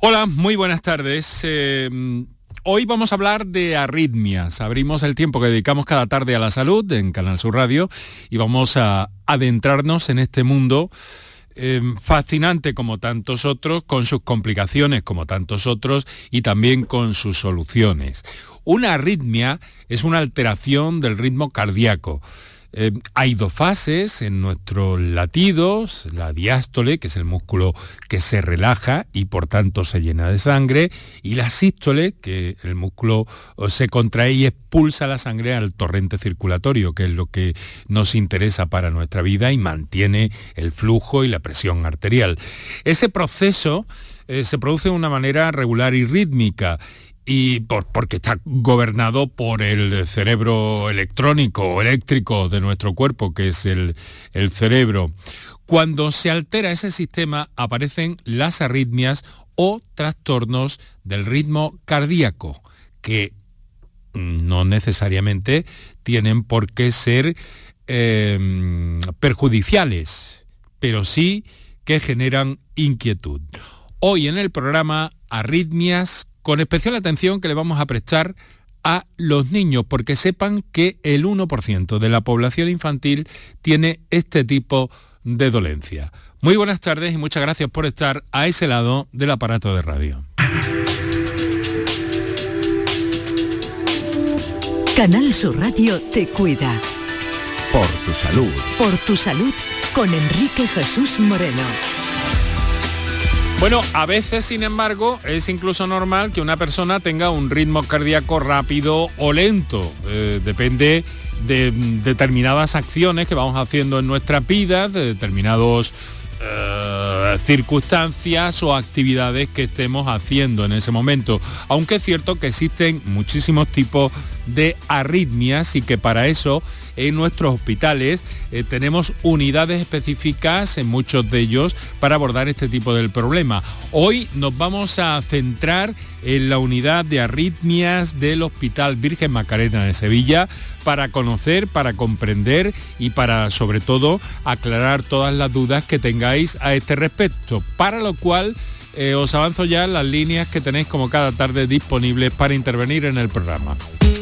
Hola, muy buenas tardes. Eh, hoy vamos a hablar de arritmias. Abrimos el tiempo que dedicamos cada tarde a la salud en Canal Sur Radio y vamos a adentrarnos en este mundo eh, fascinante como tantos otros, con sus complicaciones como tantos otros y también con sus soluciones. Una arritmia es una alteración del ritmo cardíaco. Eh, hay dos fases en nuestros latidos, la diástole, que es el músculo que se relaja y por tanto se llena de sangre, y la sístole, que el músculo eh, se contrae y expulsa la sangre al torrente circulatorio, que es lo que nos interesa para nuestra vida y mantiene el flujo y la presión arterial. Ese proceso eh, se produce de una manera regular y rítmica y porque está gobernado por el cerebro electrónico eléctrico de nuestro cuerpo, que es el, el cerebro. Cuando se altera ese sistema aparecen las arritmias o trastornos del ritmo cardíaco, que no necesariamente tienen por qué ser em, perjudiciales, pero sí que generan inquietud. Hoy en el programa Arritmias con especial atención que le vamos a prestar a los niños, porque sepan que el 1% de la población infantil tiene este tipo de dolencia. Muy buenas tardes y muchas gracias por estar a ese lado del aparato de radio. Canal Sur Radio te cuida. Por tu salud. Por tu salud con Enrique Jesús Moreno. Bueno, a veces, sin embargo, es incluso normal que una persona tenga un ritmo cardíaco rápido o lento. Eh, depende de determinadas acciones que vamos haciendo en nuestra vida, de determinados eh, circunstancias o actividades que estemos haciendo en ese momento. Aunque es cierto que existen muchísimos tipos de arritmias y que para eso en nuestros hospitales eh, tenemos unidades específicas en muchos de ellos para abordar este tipo del problema. Hoy nos vamos a centrar en la unidad de arritmias del Hospital Virgen Macarena de Sevilla para conocer, para comprender y para sobre todo aclarar todas las dudas que tengáis a este respecto, para lo cual eh, os avanzo ya las líneas que tenéis como cada tarde disponibles para intervenir en el programa.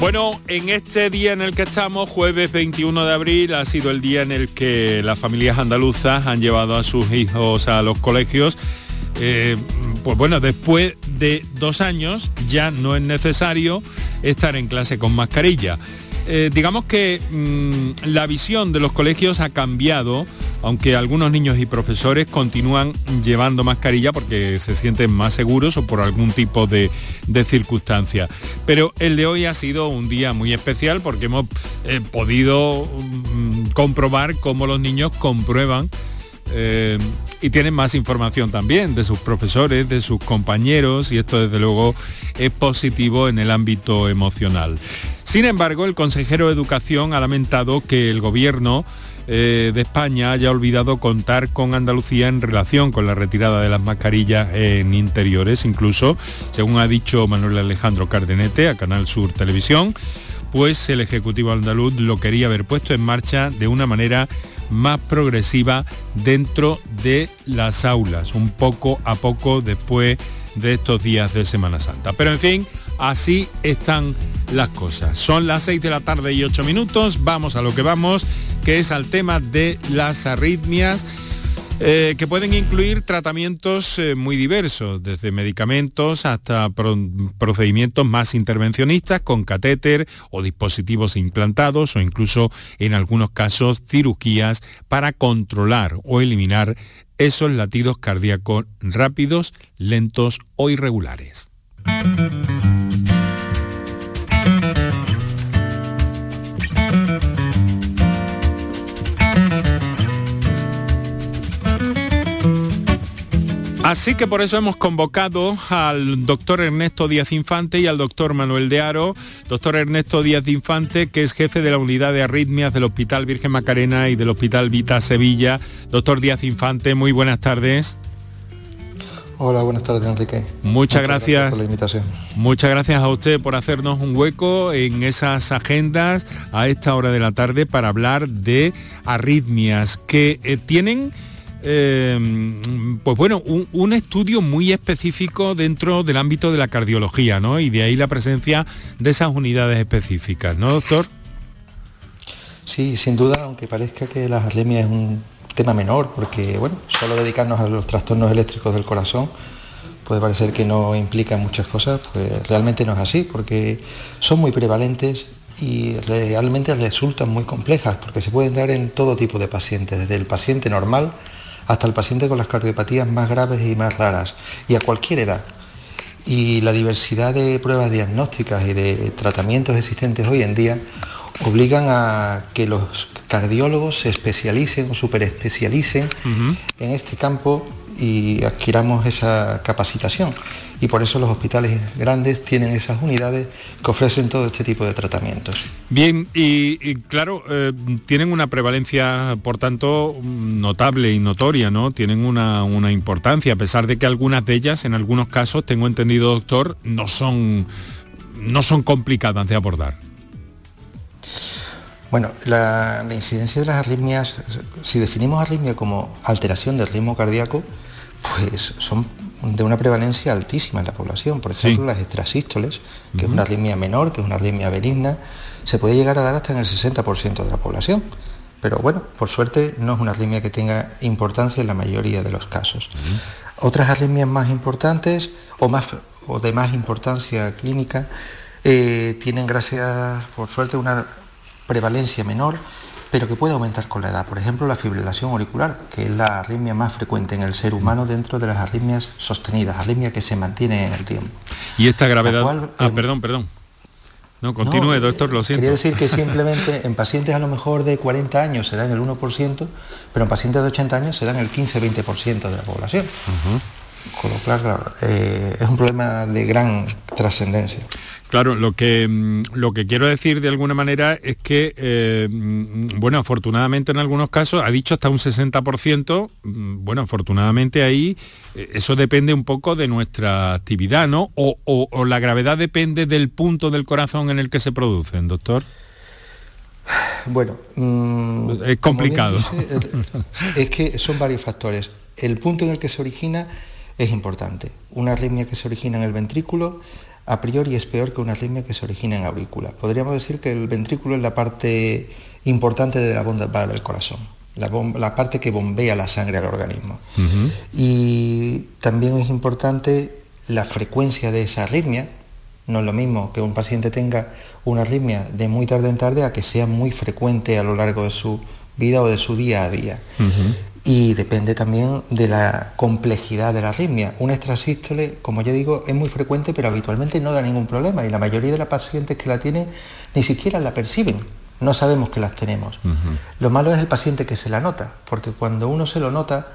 Bueno, en este día en el que estamos, jueves 21 de abril, ha sido el día en el que las familias andaluzas han llevado a sus hijos a los colegios. Eh, pues bueno, después de dos años ya no es necesario estar en clase con mascarilla. Eh, digamos que mm, la visión de los colegios ha cambiado, aunque algunos niños y profesores continúan llevando mascarilla porque se sienten más seguros o por algún tipo de, circunstancia. Pero el de hoy ha sido un día muy especial porque hemos eh, podido mm, comprobar cómo los niños comprueban eh, y tienen más información también de sus profesores, de sus compañeros y esto desde luego es positivo en el ámbito emocional. Sin embargo, el consejero de Educación ha lamentado que el gobierno eh, de España haya olvidado contar con Andalucía en relación con la retirada de las mascarillas en interiores, incluso, según ha dicho Manuel Alejandro Cardenete a Canal Sur Televisión, pues el Ejecutivo andaluz lo quería haber puesto en marcha de una manera más progresiva dentro de las aulas, un poco a poco después de estos días de Semana Santa. Pero en fin, así están las cosas. Son las 6 de la tarde y 8 minutos, vamos a lo que vamos, que es al tema de las arritmias. Eh, que pueden incluir tratamientos eh, muy diversos, desde medicamentos hasta procedimientos más intervencionistas con catéter o dispositivos implantados o incluso en algunos casos cirugías para controlar o eliminar esos latidos cardíacos rápidos, lentos o irregulares. Así que por eso hemos convocado al doctor Ernesto Díaz Infante y al doctor Manuel de Aro. Doctor Ernesto Díaz Infante, que es jefe de la unidad de arritmias del Hospital Virgen Macarena y del Hospital Vita Sevilla. Doctor Díaz Infante, muy buenas tardes. Hola, buenas tardes Enrique. Muchas, gracias, por la invitación. Muchas gracias a usted por hacernos un hueco en esas agendas a esta hora de la tarde para hablar de arritmias que eh, tienen eh, pues bueno, un, estudio muy específico dentro del ámbito de la cardiología, ¿no? Y de ahí la presencia de esas unidades específicas, ¿no, doctor? Sí, sin duda, aunque parezca que las arritmias es un tema menor, porque bueno, solo dedicarnos a los trastornos eléctricos del corazón puede parecer que no implica muchas cosas, pues realmente no es así, porque son muy prevalentes y realmente resultan muy complejas, porque se pueden dar en todo tipo de pacientes, desde el paciente normal hasta el paciente con las cardiopatías más graves y más raras, y a cualquier edad. Y la diversidad de pruebas diagnósticas y de tratamientos existentes hoy en día obligan a que los cardiólogos se especialicen o superespecialicen en este campo y adquiramos esa capacitación. Y por eso los hospitales grandes tienen esas unidades que ofrecen todo este tipo de tratamientos. Bien, y, claro, eh, tienen una prevalencia, por tanto, notable y notoria, ¿no? Tienen una, una importancia, a pesar de que algunas de ellas, en algunos casos, tengo entendido, doctor, no son, no son complicadas de abordar. Bueno, la, incidencia de las arritmias, si definimos arritmia como alteración del ritmo cardíaco, pues son de una prevalencia altísima en la población. Por ejemplo, las extrasístoles, que es una arritmia menor, que es una arritmia benigna, se puede llegar a dar hasta en el 60% de la población. Pero bueno, por suerte no es una arritmia que tenga importancia en la mayoría de los casos. Otras arritmias más importantes o, más, o de más importancia clínica eh, tienen, gracias, por suerte, una prevalencia menor, pero que puede aumentar con la edad. Por ejemplo, la fibrilación auricular, que es la arritmia más frecuente en el ser humano dentro de las arritmias sostenidas, arritmia que se mantiene en el tiempo. Y esta gravedad... ah, em, perdón, perdón. No, continúe, eh, doctor, lo siento. Quería decir que simplemente en pacientes a lo mejor de 40 años se dan el 1%, pero en pacientes de 80 años se dan el 15-20% de la población. Con lo cual, eh, es un problema de gran trascendencia. Claro, lo que, mm, lo que quiero decir de alguna manera es que, eh, mm, bueno, afortunadamente en algunos casos, ha dicho hasta un 60%, mm, bueno, afortunadamente ahí eh, eso depende un poco de nuestra actividad, ¿no? O, la gravedad depende del punto del corazón en el que se producen, doctor. Bueno, es complicado. es que son varios factores. El punto en el que se origina es importante. Una arritmia que se origina en el ventrículo a priori es peor que una arritmia que se origina en aurícula. Podríamos decir que el ventrículo es la parte importante de la bomba del corazón, la, parte que bombea la sangre al organismo. Y también es importante la frecuencia de esa arritmia. No es lo mismo que un paciente tenga una arritmia de muy tarde en tarde a que sea muy frecuente a lo largo de su vida o de su día a día y depende también de la complejidad de la arritmia. Un extrasístole, como yo digo, es muy frecuente, pero habitualmente no da ningún problema y la mayoría de las pacientes que la tienen ni siquiera la perciben. No sabemos que las tenemos. Lo malo es el paciente que se la nota, porque cuando uno se lo nota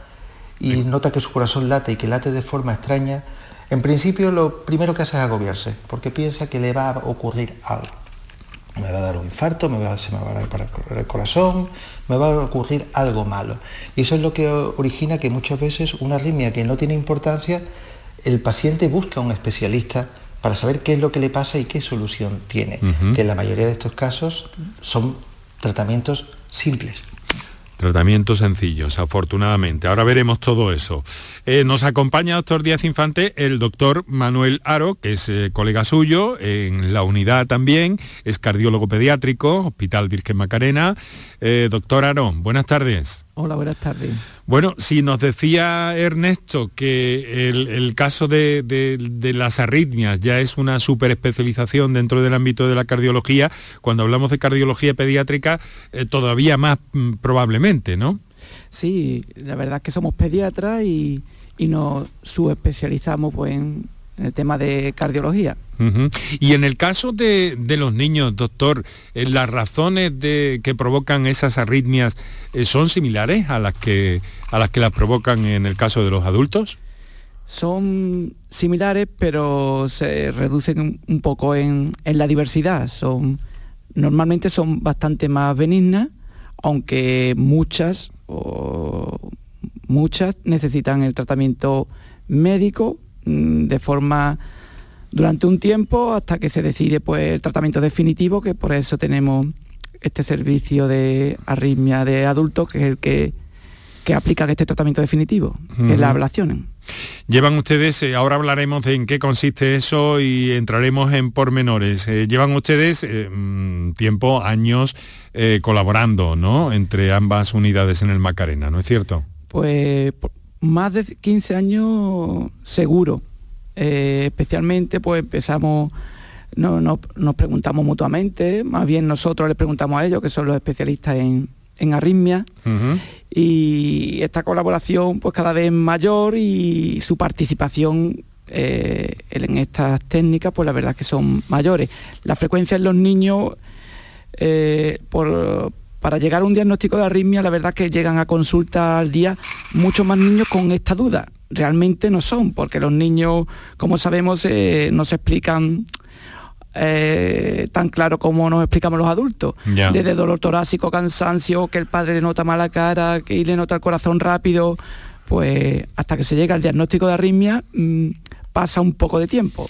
y nota que su corazón late y que late de forma extraña, en principio lo primero que hace es agobiarse, porque piensa que le va a ocurrir algo me va a dar un infarto, me va, se me va a parar el corazón, me va a ocurrir algo malo. Y eso es lo que origina que muchas veces una arritmia que no tiene importancia, el paciente busca a un especialista para saber qué es lo que le pasa y qué solución tiene, que en la mayoría de estos casos son tratamientos simples. Tratamientos sencillos, afortunadamente. Ahora veremos todo eso. Eh, nos acompaña, doctor Díaz Infante, el doctor Manuel Aro, que es eh, colega suyo en la unidad también, es cardiólogo pediátrico, Hospital Virgen Macarena. Eh, doctor Aro, buenas tardes. Hola, buenas tardes. Bueno, si nos decía Ernesto que el, caso de, las arritmias ya es una superespecialización dentro del ámbito de la cardiología, cuando hablamos de cardiología pediátrica, eh, todavía más mm, probablemente, ¿no? Sí, la verdad es que somos pediatras y, nos subespecializamos pues, en, en el tema de cardiología. Y en el caso de, los niños, doctor, eh, ¿las razones de, que provocan esas arritmias eh, son similares a las, que, a las que las provocan en el caso de los adultos? son similares, pero se reducen un poco en, la diversidad. Son, normalmente son bastante más benignas, aunque muchas, muchas necesitan el tratamiento médico de forma durante un tiempo hasta que se decide pues, el tratamiento definitivo, que por eso tenemos este servicio de arritmia de adultos, que es el que, que aplica este tratamiento definitivo, en la ablación. Llevan ustedes, eh, ahora hablaremos de en qué consiste eso y entraremos en pormenores. Eh, llevan ustedes eh, mm, tiempo, años colaborando, ¿no? Entre ambas unidades en el Macarena, ¿no es cierto? Pues más de 15 años seguro. especialmente pues empezamos no, nos preguntamos mutuamente, más bien nosotros les preguntamos a ellos, que son los especialistas en, en arritmia, y esta colaboración pues cada vez mayor y su participación eh, en estas técnicas pues la verdad es que son mayores. La frecuencia en los niños eh, para llegar a un diagnóstico de arritmia la verdad es que llegan a consulta al día muchos más niños con esta duda. Realmente no son, porque los niños, como sabemos, eh, no se explican eh, tan claro como nos explicamos los adultos. Desde dolor torácico, cansancio, que el padre le nota mala cara, que le nota el corazón rápido, pues hasta que se llega al diagnóstico de arritmia mm, pasa un poco de tiempo.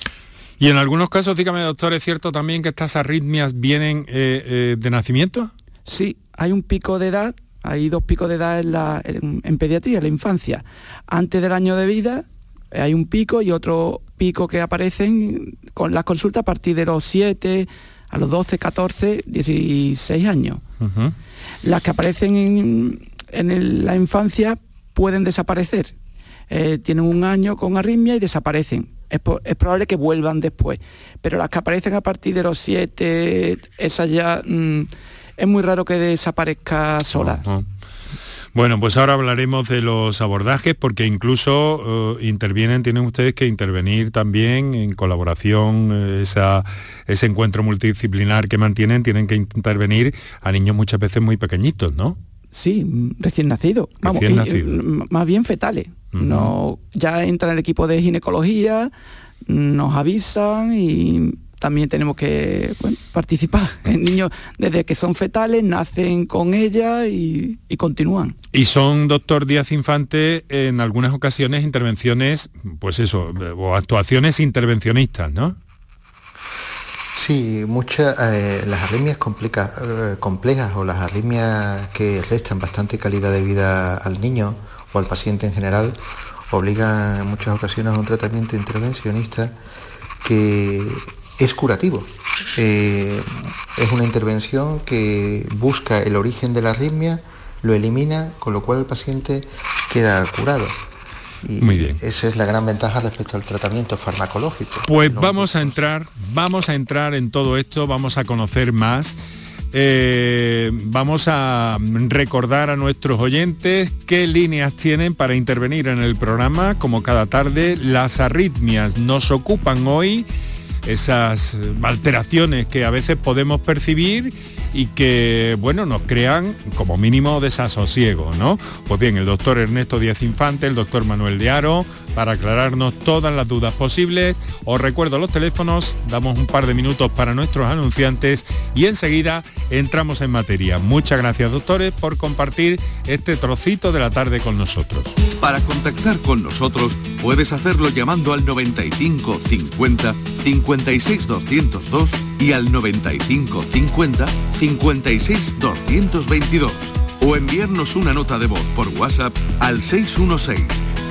Y en algunos casos, dígame doctor, ¿es cierto también que estas arritmias vienen eh, eh, de nacimiento? Sí, hay un pico de edad, hay dos picos de edad en, la, en pediatría, en la infancia. Antes del año de vida hay un pico y otro pico que aparecen con las consultas a partir de los 7, a los 12, 14, 16 años. Las que aparecen en, la infancia pueden desaparecer. Eh, tienen un año con arritmia y desaparecen. Es, probable que vuelvan después. Pero las que aparecen a partir de los 7, esas ya mm, es muy raro que desaparezca sola. Bueno, pues ahora hablaremos de los abordajes porque incluso eh, intervienen, tienen ustedes que intervenir también en colaboración, eh, ese encuentro multidisciplinar que mantienen, tienen que intervenir a niños muchas veces muy pequeñitos, ¿no? Sí, recién vamos, nacido. más bien fetales. no, ya entra el equipo de ginecología, nos avisan y también tenemos que participar. En niños desde que son fetales nacen con ella y, continúan. Y son, doctor Díaz Infante, en algunas ocasiones intervenciones, pues eso, o actuaciones intervencionistas, ¿no? Sí, muchas, eh, las arritmias eh, complejas o las arritmias que restan bastante calidad de vida al niño o al paciente en general obligan en muchas ocasiones a un tratamiento intervencionista que es curativo. Eh, es una intervención que busca el origen de la arritmia, lo elimina, con lo cual el paciente queda curado. Y Muy bien. Esa es la gran ventaja respecto al tratamiento farmacológico. Pues vamos a entrar, vamos a entrar en todo esto, vamos a conocer más. Eh, vamos a recordar a nuestros oyentes qué líneas tienen para intervenir en el programa, como cada tarde. Las arritmias nos ocupan hoy esas alteraciones que a veces podemos percibir y que, bueno, nos crean como mínimo desasosiego, ¿no? Pues bien, el doctor Ernesto Díaz Infante, el doctor Manuel de Aro, para aclararnos todas las dudas posibles. Os recuerdo los teléfonos, damos un par de minutos para nuestros anunciantes y enseguida entramos en materia. Muchas gracias, doctores, por compartir este trocito de la tarde con nosotros. Para contactar con nosotros, puedes hacerlo llamando al 95 50 56 202 y al 95 50 56 222 o enviarnos una nota de voz por WhatsApp al 616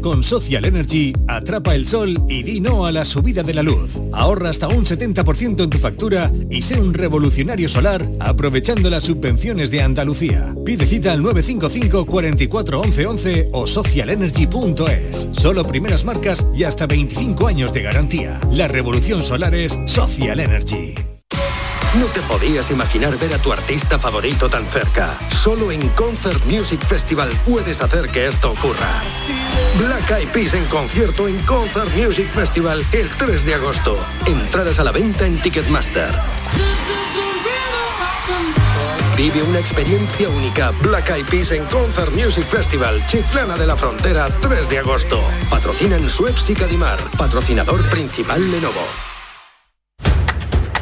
Con Social Energy, atrapa el sol y di no a la subida de la luz. Ahorra hasta un 70% en tu factura y sé un revolucionario solar aprovechando las subvenciones de Andalucía. Pide cita al 955 44 11 11 o socialenergy.es. Solo primeras marcas y hasta 25 años de garantía. La revolución solar es Social Energy. No te podías imaginar ver a tu artista favorito tan cerca. Solo en Concert Music Festival puedes hacer que esto ocurra. Black Eyed Peas en concierto en Concert Music Festival el 3 de agosto. Entradas a la venta en Ticketmaster. Vive una experiencia única. Black Eyed Peas en Concert Music Festival, Chiclana de la Frontera, 3 de agosto. Patrocinan Suez y Cadimar. Patrocinador principal Lenovo.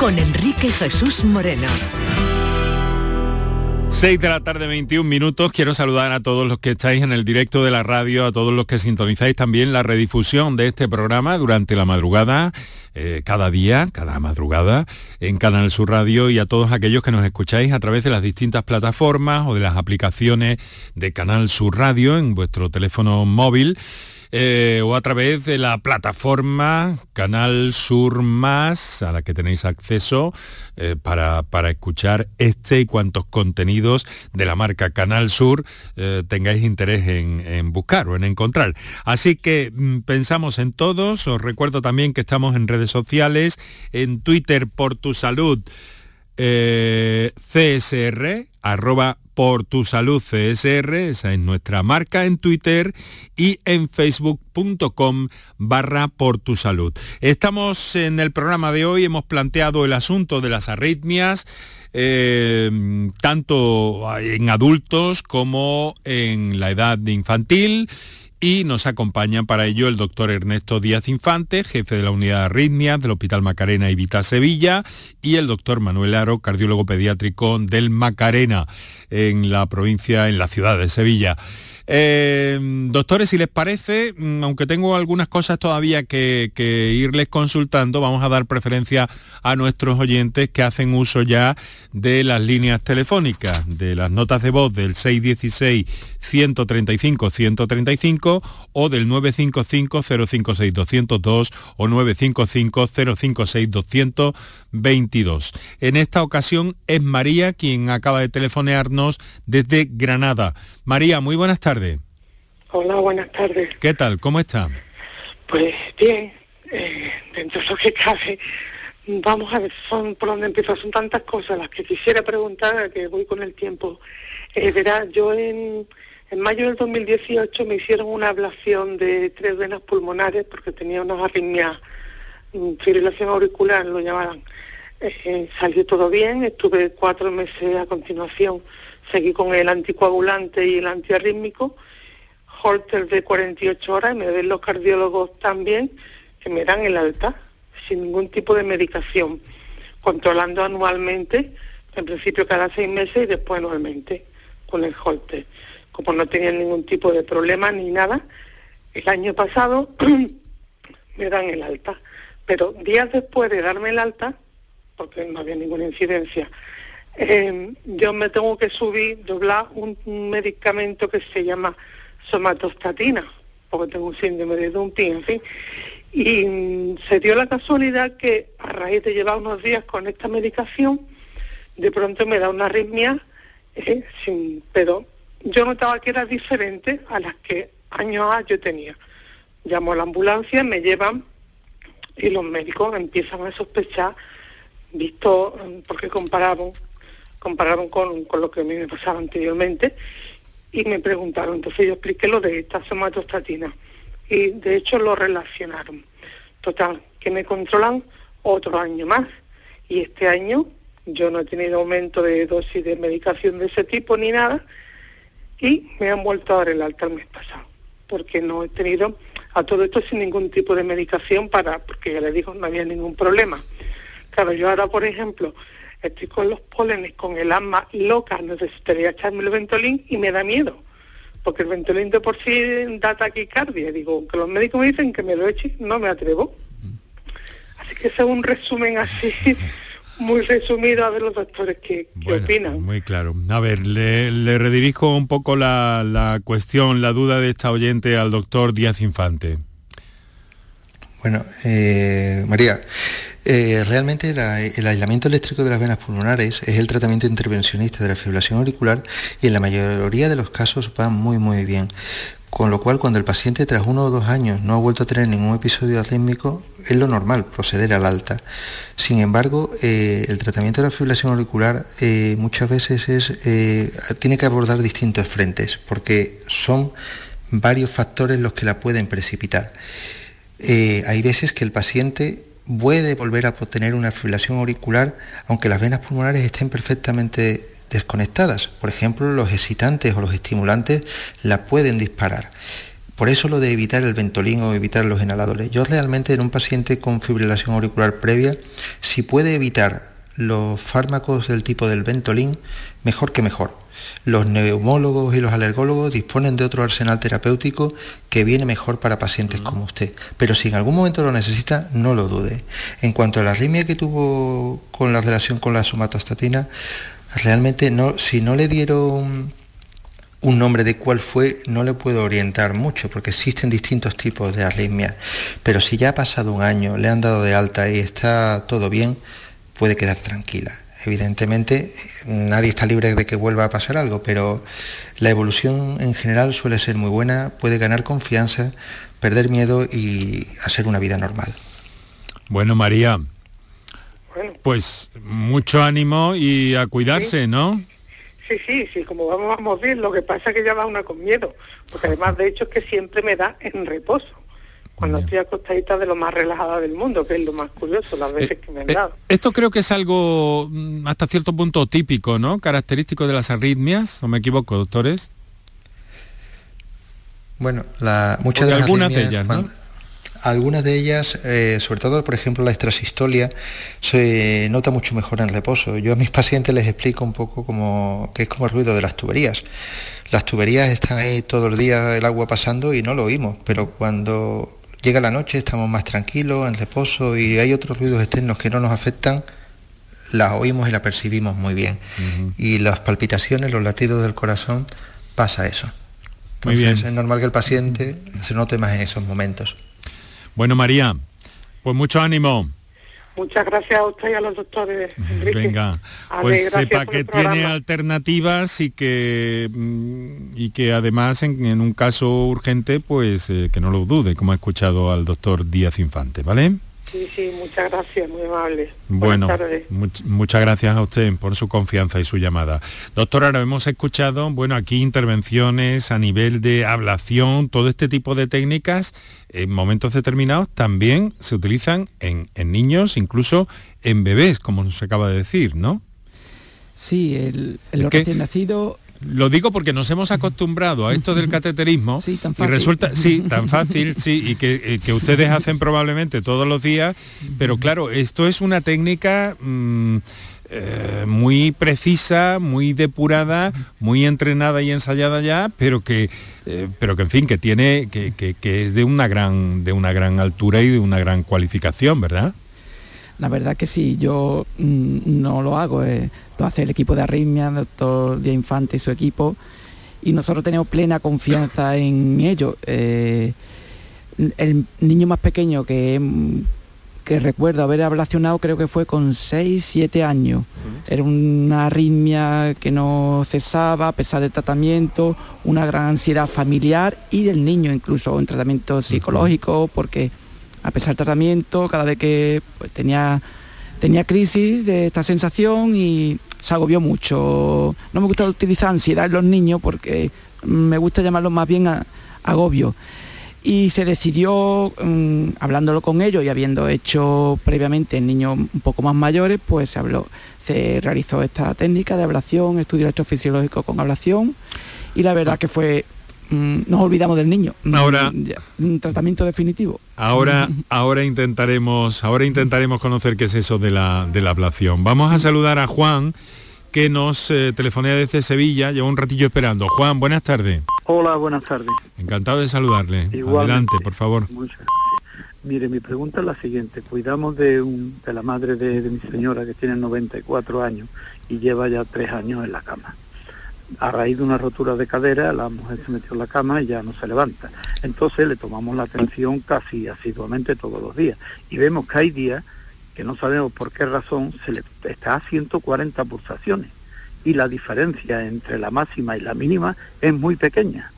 con Enrique Jesús Moreno. 6 de la tarde, 21 minutos. Quiero saludar a todos los que estáis en el directo de la radio, a todos los que sintonizáis también la redifusión de este programa durante la madrugada, eh, cada día, cada madrugada, en Canal Sur Radio y a todos aquellos que nos escucháis a través de las distintas plataformas o de las aplicaciones de Canal Sur Radio en vuestro teléfono móvil. Eh, o a través de la plataforma Canal Sur Más, a la que tenéis acceso eh, para, escuchar este y cuantos contenidos de la marca Canal Sur eh, tengáis interés en, buscar o en encontrar. Así que mm, pensamos en todos, os recuerdo también que estamos en redes sociales, en Twitter por tu salud. CSR, arroba por tu salud esa es nuestra marca en Twitter y en facebook.com barra por tu salud. Estamos en el programa de hoy, hemos planteado el asunto de las arritmias, eh, tanto en adultos como en la edad infantil y nos acompaña para ello el doctor Ernesto Díaz Infante, jefe de la unidad de arritmias del Hospital Macarena y Vita Sevilla, y el doctor Manuel Aro, cardiólogo pediátrico del Macarena en la provincia, en la ciudad de Sevilla. Eh, doctores, si les parece, mm, aunque tengo algunas cosas todavía que, irles consultando, vamos a dar preferencia a nuestros oyentes que hacen uso ya de las líneas telefónicas, de las notas de voz del 616-135-135 o del 955-056-202 o 955-056-222. En esta ocasión es María quien acaba de telefonearnos desde Granada. María, muy buenas tardes. Hola, buenas tardes. ¿Qué tal? ¿Cómo está? Pues bien, eh, dentro de lo que cabe, vamos a ver son, por dónde empiezo. Son tantas cosas las que quisiera preguntar que voy con el tiempo. Eh, verá, yo en, en mayo del 2018 me hicieron una ablación de tres venas pulmonares porque tenía unas arritmias, mm, fibrilación auricular, lo llamaban. Eh, salió todo bien, estuve cuatro meses a continuación seguí con el anticoagulante y el antiarrítmico, Holter de 48 horas, y me ven los cardiólogos también, que me dan el alta, sin ningún tipo de medicación, controlando anualmente, en principio cada seis meses y después anualmente, con el Holter. Como no tenía ningún tipo de problema ni nada, el año pasado me dan el alta. Pero días después de darme el alta, porque no había ninguna incidencia, eh, yo me tengo que subir, doblar un, medicamento que se llama somatostatina, porque tengo un síndrome de dumping, en fin. Y mm, se dio la casualidad que a raíz de llevar unos días con esta medicación, de pronto me da una arritmia, eh, sin, pero yo notaba que era diferente a las que años a yo tenía. Llamo a la ambulancia, me llevan y los médicos empiezan a sospechar, visto, mm, porque compararon, compararon con, con lo que a mí me pasaba anteriormente, y me preguntaron, entonces yo expliqué lo de esta somatostatina y de hecho lo relacionaron. Total, que me controlan otro año más y este año yo no he tenido aumento de dosis de medicación de ese tipo ni nada y me han vuelto a dar el alta el mes pasado porque no he tenido a todo esto sin ningún tipo de medicación para, porque ya le digo, no había ningún problema. Claro, yo ahora, por ejemplo, estoy con los pólenes, con el asma loca, necesitaría echarme el ventolín y me da miedo, porque el ventolín de por sí da taquicardia. Digo, aunque los médicos me dicen que me lo eche, no me atrevo. Así que ese es un resumen así muy resumido a ver los doctores qué, opinan. Muy claro. A ver, le, redirijo un poco la, la cuestión, la duda de esta oyente al doctor Díaz Infante. Bueno, eh, María, eh, realmente el aislamiento eléctrico de las venas pulmonares es el tratamiento intervencionista de la fibrilación auricular y en la mayoría de los casos va muy muy bien. Con lo cual, cuando el paciente tras uno o dos años no ha vuelto a tener ningún episodio arrítmico, es lo normal proceder al alta. Sin embargo, eh, el tratamiento de la fibrilación auricular muchas veces es, tiene que abordar distintos frentes, porque son varios factores los que la pueden precipitar. Eh, hay veces que el paciente puede volver a tener una fibrilación auricular aunque las venas pulmonares estén perfectamente desconectadas. Por ejemplo, los excitantes o los estimulantes la pueden disparar. Por eso lo de evitar el ventolín o evitar los inhaladores. Yo realmente en un paciente con fibrilación auricular previa, si puede evitar los fármacos del tipo del ventolín, mejor que mejor los neumólogos y los alergólogos disponen de otro arsenal terapéutico que viene mejor para pacientes como usted. Pero si en algún momento lo necesita, no lo dude. En cuanto a la arritmia que tuvo con la relación con la somatostatina, realmente no, si no le dieron un nombre de cuál fue, no le puedo orientar mucho, porque existen distintos tipos de arritmia. Pero si ya ha pasado un año, le han dado de alta y está todo bien, puede quedar tranquila. Evidentemente, nadie está libre de que vuelva a pasar algo, pero la evolución en general suele ser muy buena, puede ganar confianza, perder miedo y hacer una vida normal. Bueno, María, pues mucho ánimo y a cuidarse, ¿no? Sí, sí, sí, como vamos, vamos bien, lo que pasa es que ya va una con miedo, porque además de hecho es que siempre me da en reposo cuando estoy acostadita de lo más relajada del mundo, que es lo más curioso, las veces que me han eh, dado. esto creo que es algo mm, hasta cierto punto típico, ¿no? Característico de las arritmias, ¿o me equivoco, doctores? Bueno, la, muchas de, algunas de ellas, ¿no? Algunas de ellas, eh, sobre todo, por ejemplo, la estrasistolia, se nota mucho mejor en reposo. Yo a mis pacientes les explico un poco como que es como el ruido de las tuberías. Las tuberías están ahí todo el día el agua pasando y no lo oímos, pero cuando Llega la noche, estamos más tranquilos, en reposo y hay otros ruidos externos que no nos afectan, las oímos y las percibimos muy bien. Y las palpitaciones, los latidos del corazón, pasa eso. muy bien. es normal que el paciente se note más en esos momentos. Bueno, María, pues mucho ánimo. Muchas gracias a usted y a los doctores. Venga, pues sepa que tiene alternativas y que mm, y que además en, un caso urgente, pues eh, que no lo dude, como ha escuchado al doctor Díaz Infante, ¿vale? Sí, sí, muchas gracias, muy amable. Bueno, muchas gracias a usted por su confianza y su llamada. Doctora, ahora hemos escuchado, bueno, aquí intervenciones a nivel de ablación, todo este tipo de técnicas en momentos determinados también se utilizan en, niños, incluso en bebés, como nos acaba de decir, ¿no? Sí, el, el recién nacido lo digo porque nos hemos acostumbrado a esto del cateterismo y resulta, sí, tan fácil, sí, y eh, que, ustedes hacen probablemente todos los días, pero claro, esto es una técnica mm, eh, muy precisa, muy depurada, muy entrenada y ensayada ya, pero que, eh, pero que en fin, que tiene, que, que, es de una gran, de una gran altura y de una gran cualificación, ¿verdad? La verdad que sí, yo mm, no lo hago, lo hace el equipo de arritmia, el doctor Díaz Infante y su equipo, y nosotros tenemos plena confianza en ellos. Eh, el niño más pequeño que, que recuerdo haber ablacionado creo que fue con 6, 7 años. Era una arritmia que no cesaba a pesar del tratamiento, una gran ansiedad familiar y del niño incluso en tratamiento psicológico, porque a pesar del tratamiento, cada vez que pues, tenía, tenía crisis de esta sensación y se agobió mucho. No me gusta utilizar ansiedad en los niños porque me gusta llamarlos más bien agobio y se decidió, mm, hablándolo con ellos y habiendo hecho previamente en niños un poco más mayores, pues se, habló, se realizó esta técnica de ablación, estudio electrofisiológico con ablación y la verdad que fue nos olvidamos del niño. Mm, ahora un tratamiento definitivo. Ahora, ahora intentaremos, ahora intentaremos conocer qué es eso de la, de la ablación. Vamos a saludar a Juan que nos eh, telefonea desde Sevilla, lleva un ratillo esperando. Juan, buenas tardes. Hola, buenas tardes. Encantado de saludarle. Adelante, por favor. Muchas gracias. Mire, mi pregunta es la siguiente. Cuidamos de, de la madre de, mi señora que tiene 94 años y lleva ya tres años en la cama. A raíz de una rotura de cadera, la mujer se metió en la cama y ya no se levanta. Entonces le tomamos la atención casi asiduamente todos los días. Y vemos que hay días que no sabemos por qué razón se le está a 140 pulsaciones y la diferencia entre la máxima y la mínima es muy pequeña.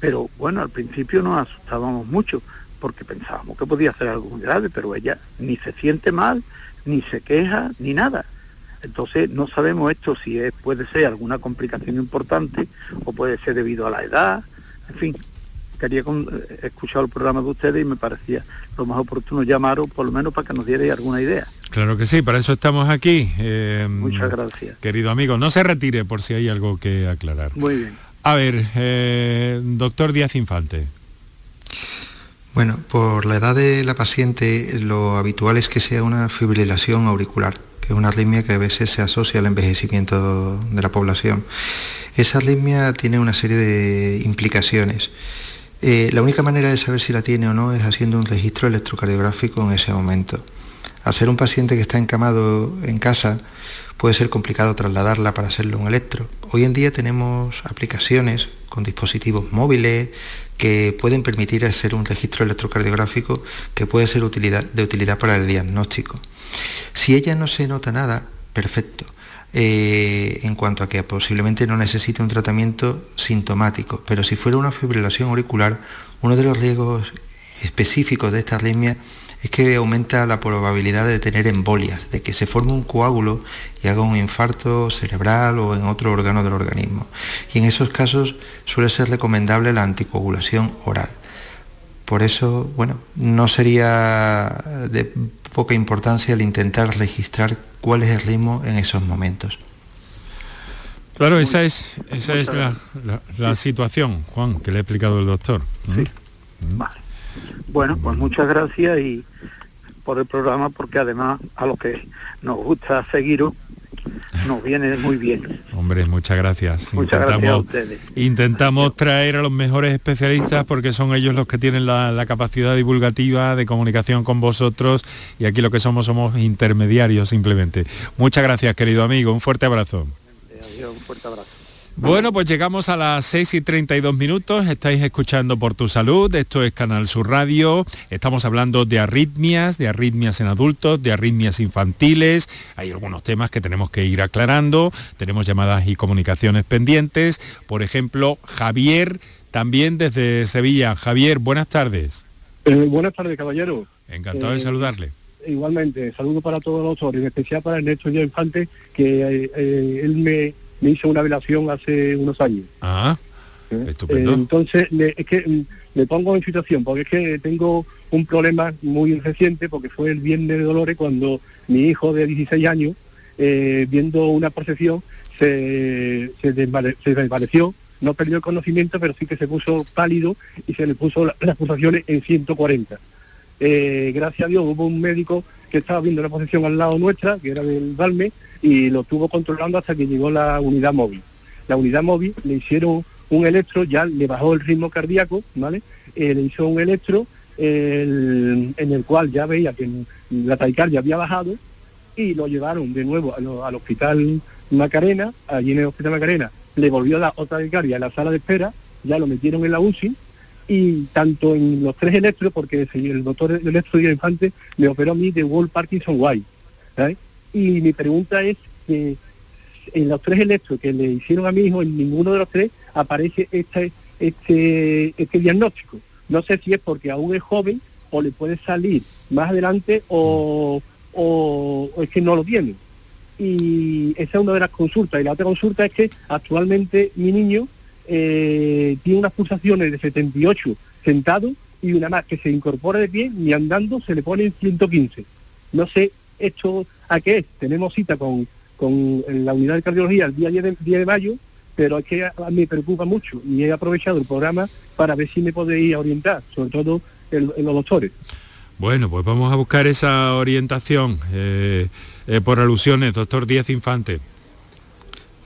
Pero bueno, al principio nos asustábamos mucho porque pensábamos que podía ser algo muy grave, pero ella ni se siente mal, ni se queja, ni nada. Entonces no sabemos esto si es, puede ser alguna complicación importante o puede ser debido a la edad, en fin, quería eh, escuchar el programa de ustedes y me parecía lo más oportuno llamaros por lo menos para que nos dierais alguna idea. Claro que sí, para eso estamos aquí. Eh, Muchas gracias. Querido amigo, no se retire por si hay algo que aclarar. Muy bien. A ver, eh, doctor Díaz Infante. Bueno, por la edad de la paciente lo habitual es que sea una fibrilación auricular, que es una arritmia que a veces se asocia al envejecimiento de la población. Esa arritmia tiene una serie de implicaciones. Eh, la única manera de saber si la tiene o no es haciendo un registro electrocardiográfico en ese momento. Al ser un paciente que está encamado en casa, puede ser complicado trasladarla para hacerle un electro. Hoy en día tenemos aplicaciones con dispositivos móviles que pueden permitir hacer un registro electrocardiográfico que puede ser de utilidad para el diagnóstico. Si ella no se nota nada, perfecto. Eh, en cuanto a que posiblemente no necesite un tratamiento sintomático, pero si fuera una fibrilación auricular, uno de los riesgos específicos de esta arritmia es que aumenta la probabilidad de tener embolias, de que se forme un coágulo y haga un infarto cerebral o en otro órgano del organismo. Y en esos casos suele ser recomendable la anticoagulación oral. Por eso, bueno, no sería de poca importancia el intentar registrar cuál es el ritmo en esos momentos. Claro, esa es, esa es la, situación, Juan, que le ha explicado el doctor. Sí. ¿Mm? Vale. Bueno, pues muchas gracias y por el programa, porque además a lo que nos gusta seguiros, nos viene muy bien. Hombre, muchas gracias. intentamos, Intentamos traer a los mejores especialistas porque son ellos los que tienen la, capacidad divulgativa de comunicación con vosotros y aquí lo que somos somos intermediarios simplemente. Muchas gracias, querido amigo. Un fuerte abrazo. un fuerte abrazo. Bueno, pues llegamos a las 6 y 32 minutos, estáis escuchando por tu salud, esto es Canal Sur Radio, estamos hablando de arritmias, de arritmias en adultos, de arritmias infantiles, hay algunos temas que tenemos que ir aclarando, tenemos llamadas y comunicaciones pendientes, por ejemplo, Javier, también desde Sevilla. Javier, buenas tardes. Eh, buenas tardes, caballero. Encantado de eh, saludarle. Igualmente, saludo para todos los autores, en especial para Ernesto Díaz Infante, que eh, él me me hizo una velación hace unos años. Ah, ¿Eh? estupendo. Eh, entonces, es que mm, me pongo en situación, porque es que tengo un problema muy reciente, porque fue el viernes de Dolores cuando mi hijo de 16 años, eh, viendo una procesión, se, se, desvaneció, no perdió el conocimiento, pero sí que se puso pálido y se le puso las pulsaciones en 140. gracias a Dios hubo un médico que estaba viendo la procesión al lado nuestra, que era del Balme, y lo estuvo controlando hasta que llegó la unidad móvil. La unidad móvil le hicieron un electro, ya le bajó el ritmo cardíaco, ¿vale? Eh, le hizo un electro en el cual ya veía que la taquicardia había bajado y lo llevaron de nuevo al hospital Macarena, allí en el hospital Macarena le volvió a dar otra taquicardia en la sala de espera, ya lo metieron en la UCI y tanto en los tres electros, porque el doctor Electro Díaz Infante me operó a mí de World Parkinson White. Y mi pregunta es que en los tres electros que le hicieron a mi hijo, en ninguno de los tres aparece este, este, este diagnóstico. No sé si es porque aún es joven o le puede salir más adelante o, o, es que no lo tiene. Y esa es una de las consultas. Y la otra consulta es que actualmente mi niño eh, tiene unas pulsaciones de 78 sentado y una más que se incorpora de pie y andando se le pone en 115. No sé esto a qué es. Tenemos cita con, con la unidad de cardiología el día 10 de, de mayo, pero es que me preocupa mucho y he aprovechado el programa para ver si me podéis orientar, sobre todo en, los doctores. Bueno, pues vamos a buscar esa orientación eh, eh, por alusiones, doctor Díaz Infante.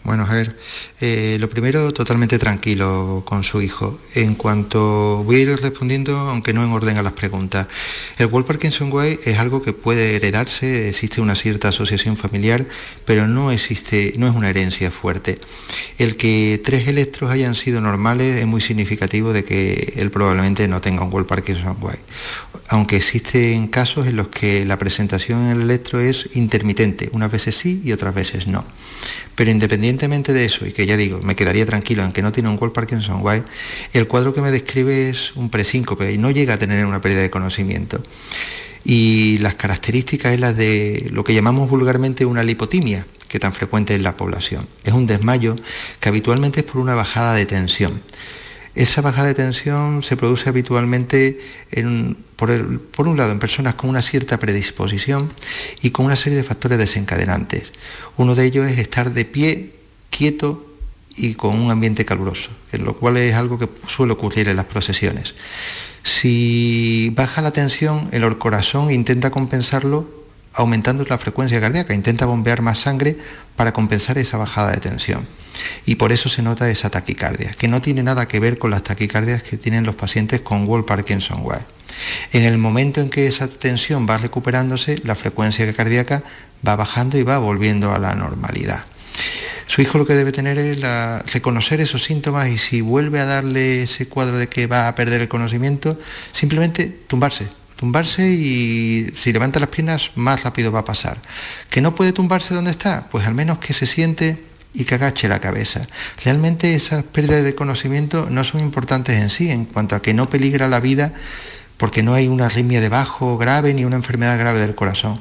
Bueno, a ver, eh, lo primero, totalmente tranquilo con su hijo. En cuanto voy a ir respondiendo, aunque no en orden a las preguntas, el World Parkinson Way es algo que puede heredarse, existe una cierta asociación familiar, pero no existe, no es una herencia fuerte. El que tres electros hayan sido normales es muy significativo de que él probablemente no tenga un World Parkinson Way. Aunque existen casos en los que la presentación en el electro es intermitente, unas veces sí y otras veces no. Pero independientemente de eso, y que ya digo, me quedaría tranquilo en que no tiene un World Parkinson White, el cuadro que me describe es un presíncope y no llega a tener una pérdida de conocimiento. Y las características es las de lo que llamamos vulgarmente una lipotimia, que tan frecuente es la población. Es un desmayo que habitualmente es por una bajada de tensión. Esa bajada de tensión se produce habitualmente por, un lado en personas con una cierta predisposición y con una serie de factores desencadenantes. Uno de ellos es estar de pie, quieto y con un ambiente caluroso, en lo cual es algo que suele ocurrir en las procesiones. Si baja la tensión, el corazón intenta compensarlo aumentando la frecuencia cardíaca, intenta bombear más sangre para compensar esa bajada de tensión. Y por eso se nota esa taquicardia, que no tiene nada que ver con las taquicardias que tienen los pacientes con Wall Parkinson White. En el momento en que esa tensión va recuperándose, la frecuencia cardíaca va bajando y va volviendo a la normalidad. Su hijo lo que debe tener es reconocer esos síntomas y si vuelve a darle ese cuadro de que va a perder el conocimiento, simplemente tumbarse, tumbarse y si levanta las piernas más rápido va a pasar. ¿Que no puede tumbarse donde está? Pues al menos que se siente y que agache la cabeza. Realmente esas pérdidas de conocimiento no son importantes en sí, en cuanto a que no peligra la vida porque no hay una arritmia de bajo grave ni una enfermedad grave del corazón.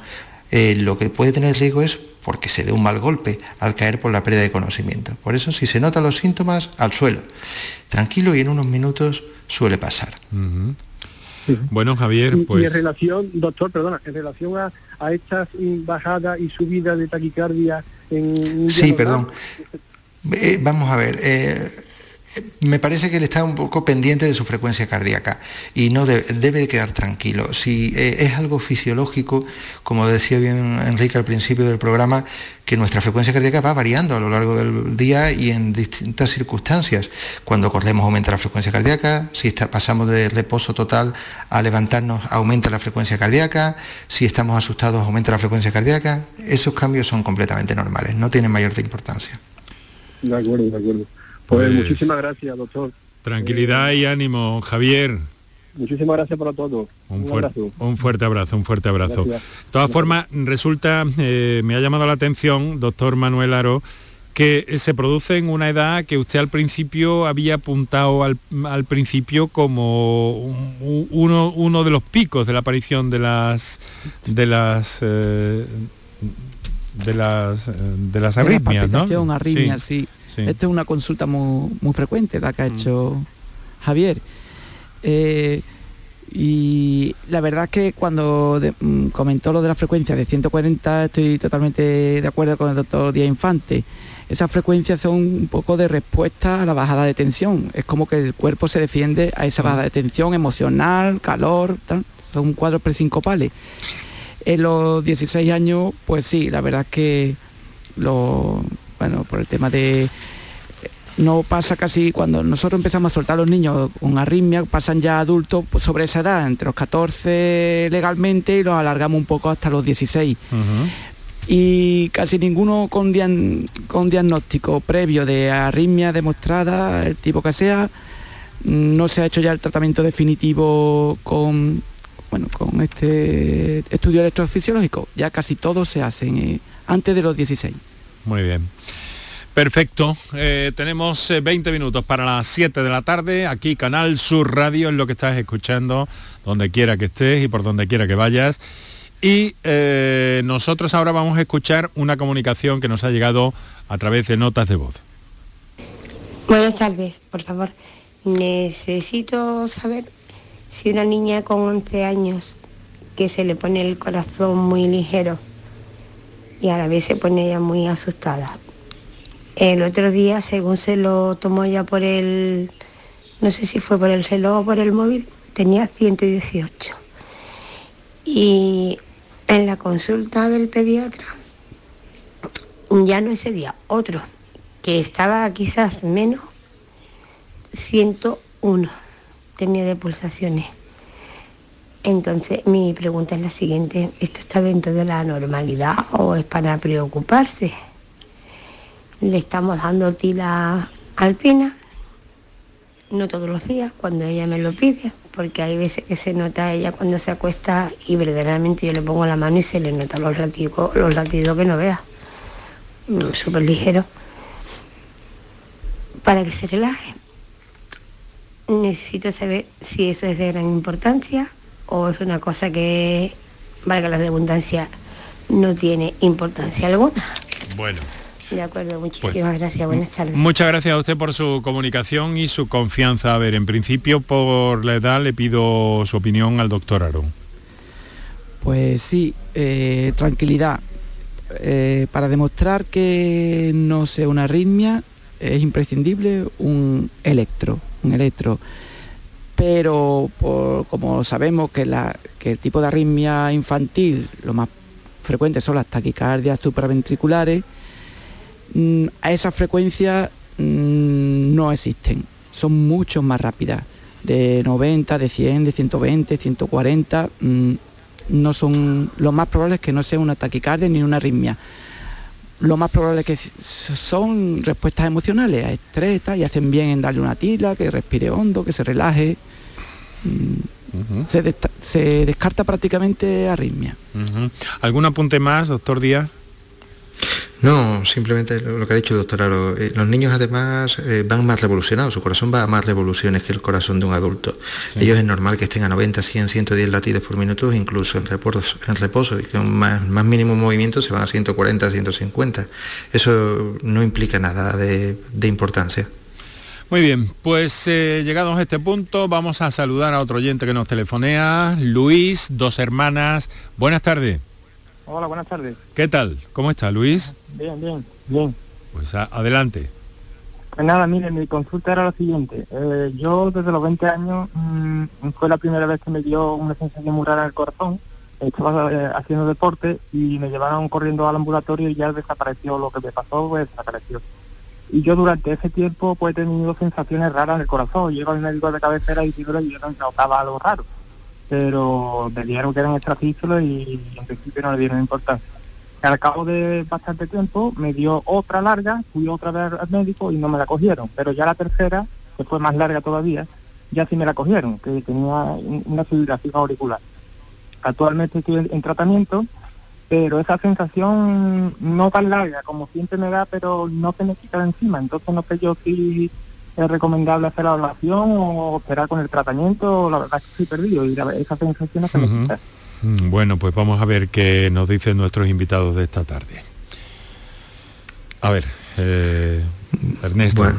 Eh, lo que puede tener riesgo es porque se dé un mal golpe al caer por la pérdida de conocimiento. Por eso, si se notan los síntomas, al suelo. Tranquilo y en unos minutos suele pasar. Bueno, Javier, pues... Y en relación, doctor, perdona, en relación a, a estas bajadas y subidas de taquicardia Sí, perdón. Eh, vamos a ver. Eh, me parece que él está un poco pendiente de su frecuencia cardíaca y no debe de quedar tranquilo. Si eh, es algo fisiológico, como decía bien Enrique al principio del programa, que nuestra frecuencia cardíaca va variando a lo largo del día y en distintas circunstancias. Cuando corremos aumenta la frecuencia cardíaca, si pasamos de reposo total a levantarnos aumenta la frecuencia cardíaca, si estamos asustados aumenta la frecuencia cardíaca. Esos cambios son completamente normales, no tienen mayor importancia. De acuerdo, de acuerdo. Pues, pues, muchísimas gracias, doctor. Tranquilidad y ánimo, Javier. Muchísimas gracias por todo. Un, un, abrazo. un fuerte abrazo, un fuerte abrazo. De todas formas, resulta, eh, me ha llamado la atención, doctor Manuel Aro, que se produce en una edad que usted al principio había apuntado al, principio como uno, uno, de los picos de la aparición de las de las eh, de las eh, de las arritmias, ¿no? Arritmia, sí. Esta es una consulta muy, frecuente la que ha mm. hecho Javier. Eh, y la verdad es que cuando mm, comentó lo de la frecuencia de 140 estoy totalmente de acuerdo con el doctor Díaz Infante. Esas frecuencias son un poco de respuesta a la bajada de tensión. Es como que el cuerpo se defiende a esa bajada de tensión emocional, calor, son cuadros presincopales. En los 16 años, pues sí, la verdad es que lo, bueno, por el tema de no pasa casi cuando nosotros empezamos a soltar a los niños con arritmia, pasan ya adultos pues, sobre esa edad, entre los 14 legalmente y los alargamos un poco hasta los 16. y casi ninguno con, con diagnóstico previo de arritmia demostrada, el tipo que sea, no se ha hecho ya el tratamiento definitivo con, bueno, con este estudio electrofisiológico. Ya casi todos se hacen eh, antes de los 16. Muy bien. Perfecto, eh, tenemos 20 eh, minutos para las 7 de la tarde, aquí Canal Sur Radio es lo que estás escuchando, donde quiera que estés y por donde quiera que vayas. Y eh, nosotros ahora vamos a escuchar una comunicación que nos ha llegado a través de notas de voz. Buenas tardes, por favor. Necesito saber si una niña con 11 años que se le pone el corazón muy ligero y a la vez se pone ella muy asustada, el otro día, según se lo tomó ya por el, no sé si fue por el reloj o por el móvil, tenía 118. Y en la consulta del pediatra, ya no ese día, otro, que estaba quizás menos, 101 tenía de pulsaciones. Entonces mi pregunta es la siguiente, ¿esto está dentro de la normalidad o es para preocuparse? Le estamos dando tila alpina, no todos los días, cuando ella me lo pide, porque hay veces que se nota ella cuando se acuesta y verdaderamente yo le pongo la mano y se le nota los latidos, los latidos que no vea, mm, súper ligero, para que se relaje. Necesito saber si eso es de gran importancia o es una cosa que, valga la redundancia, no tiene importancia alguna. Bueno, de acuerdo, muchísimas gracias, buenas tardes. Muchas gracias a usted por su comunicación y su confianza. A ver, en principio por la edad le pido su opinión al doctor Aaron. Pues sí, eh, tranquilidad. Eh, para demostrar que no sea una arritmia es imprescindible un electro, un electro. Pero como sabemos que, el tipo de arritmia infantil, lo más frecuente son las taquicardias supraventriculares, Mm, a esa frecuencia mm, no existen, son mucho más rápidas, de 90, de 100, de 120, 140, mm, no son, lo más probable es que no sea una taquicardia ni una arritmia. Lo más probable es que son respuestas emocionales a estrés y hacen bien en darle una tila, que respire hondo, que se relaje. se, descarta prácticamente arritmia. ¿Algún apunte más, doctor Díaz? No, simplemente lo que ha dicho el doctor Aro. Eh, los niños además eh, van más revolucionados, su corazón va a más revoluciones que el corazón de un adulto. Ellos es normal que estén a 90, 100, 110 latidos por minuto, incluso en reposo, en reposo y con más, mínimo movimiento se van a 140, 150. Eso no implica nada de, importancia. Muy bien, pues eh, llegados a este punto vamos a saludar a otro oyente que nos telefonea, Luis, dos hermanas. Buenas tardes. Hola, buenas tardes. ¿Qué tal? ¿Cómo está, Luis? Bien, bien, bien. Pues adelante. Pues nada, mire, mi consulta era la siguiente. Eh, yo desde los 20 años mm, fue la primera vez que me dio una sensación muy rara en el corazón. Estaba eh, haciendo deporte y me llevaron corriendo al ambulatorio y ya desapareció lo que me pasó, pues desapareció. Y yo durante ese tiempo pues he tenido sensaciones raras en el corazón. Llego al médico de cabecera y digo, yo no notaba algo raro pero dijeron que eran extrafístolos y en principio no le dieron importancia. Al cabo de bastante tiempo me dio otra larga, fui otra vez al médico y no me la cogieron, pero ya la tercera, que fue más larga todavía, ya sí me la cogieron, que tenía una fibrilación auricular. Actualmente estoy en tratamiento, pero esa sensación no tan larga como siempre me da, pero no se me quita de encima, entonces no sé yo si es recomendable hacer la oración o esperar con el tratamiento, la verdad es que estoy perdido y esa sensación se me quita. Mm, bueno, pues vamos a ver qué nos dicen nuestros invitados de esta tarde. A ver, eh, Ernesto. Bueno,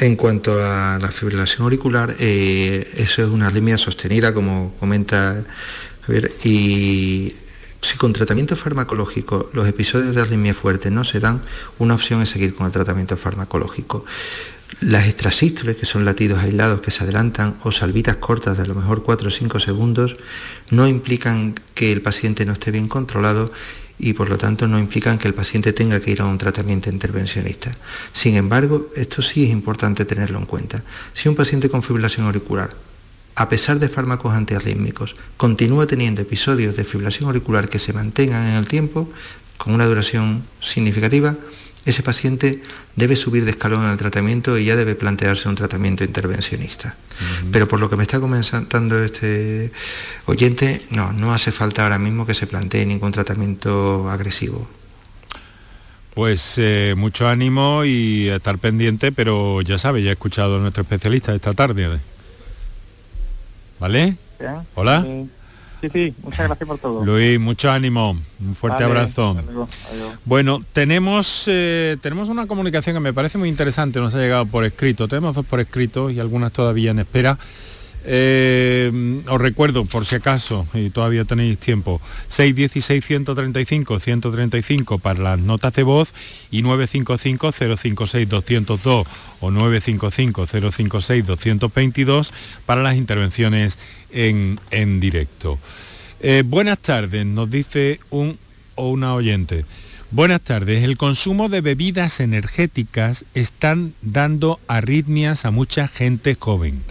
en cuanto a la fibrilación auricular, eh, eso es una arritmia sostenida, como comenta Javier, y si con tratamiento farmacológico los episodios de arritmia fuerte no se dan, una opción es seguir con el tratamiento farmacológico. Las extrasístoles, que son latidos aislados que se adelantan, o salvitas cortas de a lo mejor 4 o 5 segundos, no implican que el paciente no esté bien controlado y por lo tanto no implican que el paciente tenga que ir a un tratamiento intervencionista. Sin embargo, esto sí es importante tenerlo en cuenta. Si un paciente con fibrilación auricular a pesar de fármacos antiarrítmicos, continúa teniendo episodios de fibrilación auricular que se mantengan en el tiempo, con una duración significativa, ese paciente debe subir de escalón en el tratamiento y ya debe plantearse un tratamiento intervencionista. Pero por lo que me está comentando este oyente, no, no hace falta ahora mismo que se plantee ningún tratamiento agresivo. Pues eh, mucho ánimo y estar pendiente, pero ya sabe, ya he escuchado a nuestro especialista esta tarde. ¿Vale? Hola. Sí, sí, muchas gracias por todo. Luis, mucho ánimo, un fuerte abrazo. Bueno, tenemos, eh, tenemos una comunicación que me parece muy interesante, nos ha llegado por escrito, tenemos dos por escrito y algunas todavía en espera. Eh, os recuerdo, por si acaso, y todavía tenéis tiempo, 616-135-135 para las notas de voz y 955-056-202 o 955-056-222 para las intervenciones en, en directo. Eh, buenas tardes, nos dice un o una oyente. Buenas tardes. El consumo de bebidas energéticas están dando arritmias a mucha gente joven.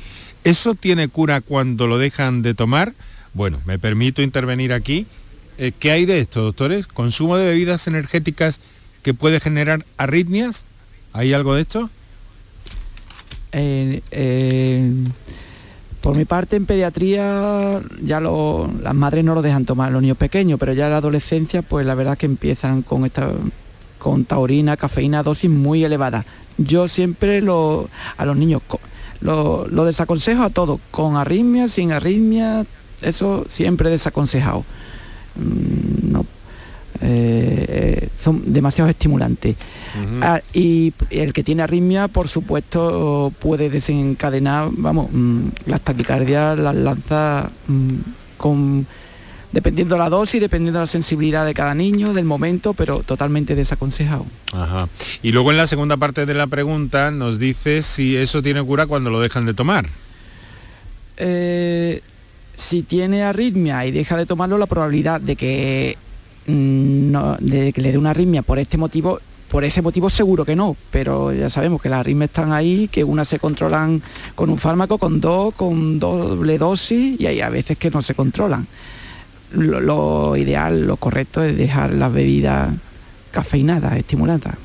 ¿Eso tiene cura cuando lo dejan de tomar? Bueno, me permito intervenir aquí. Eh, ¿Qué hay de esto, doctores? ¿Consumo de bebidas energéticas que puede generar arritmias? ¿Hay algo de esto? por mi parte, en pediatría ya las madres no lo dejan tomar los niños pequeños, pero ya en la adolescencia, pues la verdad que empiezan con esta con taurina, cafeína, dosis muy elevada. Yo siempre lo, a los niños lo, desaconsejo a todo, con arritmia, sin arritmia, eso siempre desaconsejado. Mm, no, eh, son demasiado estimulantes. Ah, y el que tiene arritmia, por supuesto, puede desencadenar, vamos, mm, las taquicardias las lanza mm, con dependiendo de la dosis, dependiendo de la sensibilidad de cada niño, del momento, pero totalmente desaconsejado. Ajá. Y luego en la segunda parte de la pregunta nos dice si eso tiene cura cuando lo dejan de tomar. Eh, si tiene arritmia y deja de tomarlo, la probabilidad de que, mm, no, de que le dé una arritmia por este motivo por ese motivo seguro que no, pero ya sabemos que las arritmias están ahí, que unas se controlan con un fármaco, con dos, con doble dosis y hay a veces que no se controlan lo, ideal, lo correcto es dejar las bebidas cafeinadas, estimuladas.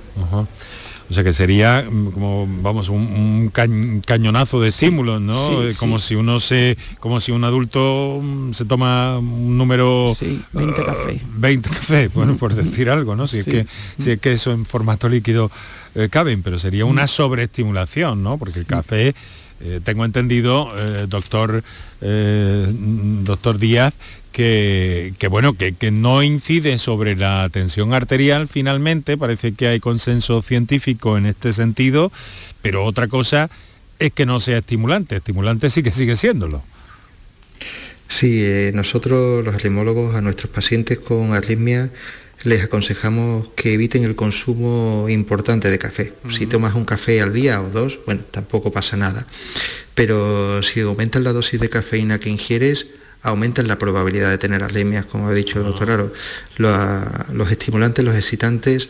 O sea que sería mm, como vamos un, cañonazo de estímulos, ¿no? Eh, como si uno se, como si un adulto mm, se toma un número 20 cafés. 20 cafés, bueno, por decir algo, ¿no? Si es que si es que eso en formato líquido eh, caben, pero sería una sobreestimulación, ¿no? Porque el café eh, tengo entendido, doctor, doctor Díaz, que, bueno, que, no incide sobre la tensión arterial finalmente, parece que hay consenso científico en este sentido, pero otra cosa es que no sea estimulante, estimulante sí que sigue siéndolo. Sí, eh, nosotros los arritmólogos a nuestros pacientes con arritmia les aconsejamos que eviten el consumo importante de café. Si tomas un café al día o dos, bueno, tampoco pasa nada. Pero si aumentas la dosis de cafeína que ingieres, aumentan la probabilidad de tener arritmias, como ha dicho el doctor Aro. Los, estimulantes, los excitantes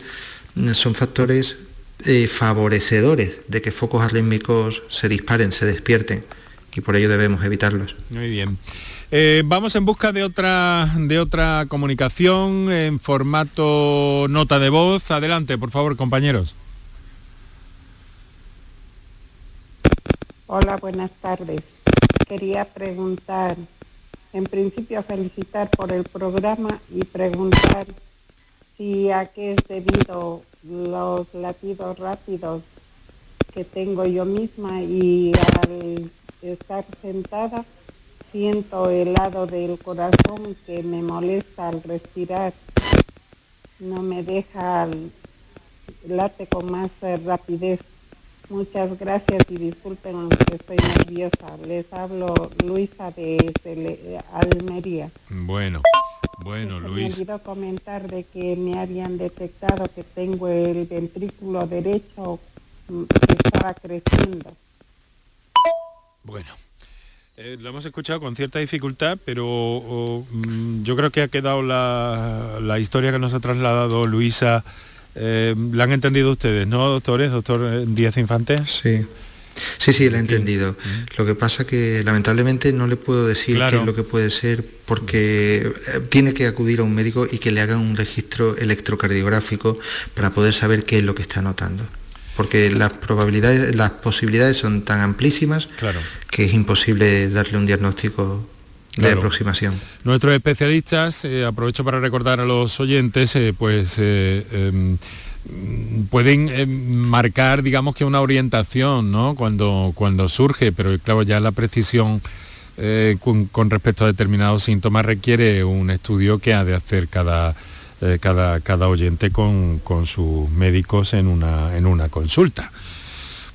mm, son factores eh, favorecedores de que focos arrítmicos se disparen, se despierten y por ello debemos evitarlos. Muy bien. Eh, vamos en busca de otra, de otra comunicación en formato nota de voz. Adelante, por favor, compañeros. Hola, buenas tardes. Quería preguntar en principio felicitar por el programa y preguntar si a qué es debido los latidos rápidos que tengo yo misma y al estar sentada siento el lado del corazón que me molesta al respirar, no me deja late con más rapidez. Muchas gracias y disculpen aunque estoy nerviosa. Les hablo Luisa de Almería. Bueno, bueno, Luis. Me olvidó comentar de que me habían detectado que tengo el ventrículo derecho mm, que estaba creciendo. Bueno. Eh, lo hemos escuchado con cierta dificultad, pero mm, yo creo que ha quedado la, la historia que nos ha trasladado Luisa eh, ¿La han entendido ustedes, no, doctores? Doctor Díaz Infante. Sí. Sí, sí, lo he entendido. Lo que pasa que lamentablemente no le puedo decir qué es lo que puede ser porque eh, tiene que acudir a un médico y que le hagan un registro electrocardiográfico para poder saber qué es lo que está notando. Porque las probabilidades, las posibilidades son tan amplísimas que es imposible darle un diagnóstico de aproximación. Nuestros especialistas, eh, aprovecho para recordar a los oyentes, eh, pues em, pueden eh, marcar, digamos que una orientación, ¿no? Cuando, cuando surge, pero claro, ya la precisión eh, con, respecto a determinados síntomas requiere un estudio que ha de hacer cada, eh, cada, cada oyente con, sus médicos en una, en una consulta.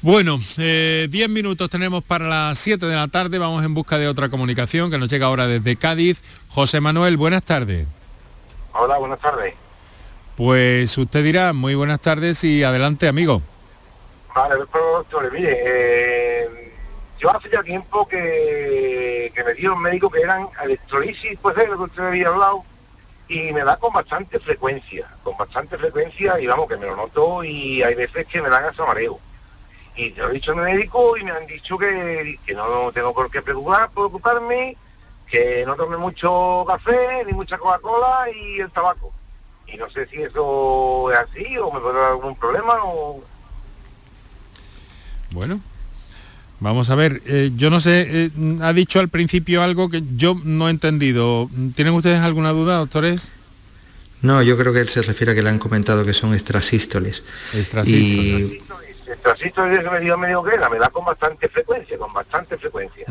Bueno, 10 minutos tenemos para las 7 de la tarde, vamos en busca de otra comunicación que nos llega ahora desde Cádiz. José Manuel, buenas tardes. Hola, buenas tardes. Pues usted dirá, muy buenas tardes y adelante, amigo. Vale, doctor, mire, eh, yo hace ya tiempo que, que me dio un médico que eran electrolisis, pues de lo que usted había hablado, y me da con bastante frecuencia, con bastante frecuencia, y vamos, que me lo noto, y hay veces que me dan hasta mareo. Y te lo he dicho al médico y me han dicho que, que no tengo por qué preocupar, preocuparme, que no tome mucho café, ni mucha Coca-Cola y el tabaco y no sé si eso es así o me puede dar algún problema o... Bueno, vamos a ver, eh, yo no sé, eh, ha dicho al principio algo que yo no he entendido. ¿Tienen ustedes alguna duda, doctores? No, yo creo que él se refiere a que le han comentado que son extrasístoles. Extrasístoles. Y... Extrasístoles me dio medio que me da con bastante frecuencia, con bastante frecuencia.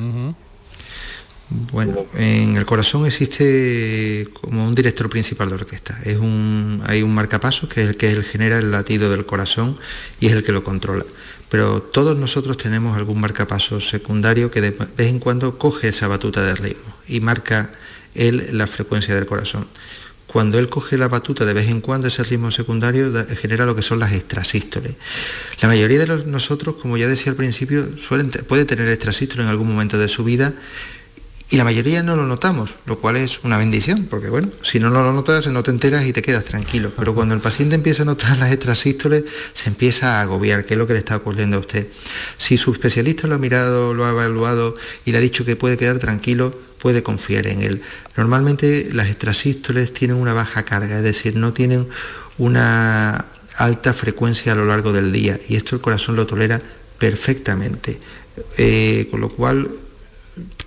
Bueno, en el corazón existe como un director principal de orquesta. Es un, hay un marcapasos que es el que genera el latido del corazón y es el que lo controla. Pero todos nosotros tenemos algún marcapasos secundario que de vez en cuando coge esa batuta de ritmo y marca él la frecuencia del corazón. Cuando él coge la batuta de vez en cuando, ese ritmo secundario genera lo que son las extrasístoles. La mayoría de nosotros, como ya decía al principio, puede tener extrasístole en algún momento de su vida y la mayoría no lo notamos, lo cual es una bendición, porque bueno, si no, lo notas, no te enteras y te quedas tranquilo. Pero cuando el paciente empieza a notar las extrasístoles, se empieza a agobiar, qué es lo que le está ocurriendo a usted. Si su especialista lo ha mirado, lo ha evaluado y le ha dicho que puede quedar tranquilo, puede confiar en él. Normalmente las extrasístoles tienen una baja carga, es decir, no tienen una alta frecuencia a lo largo del día y esto el corazón lo tolera perfectamente. Eh, con lo cual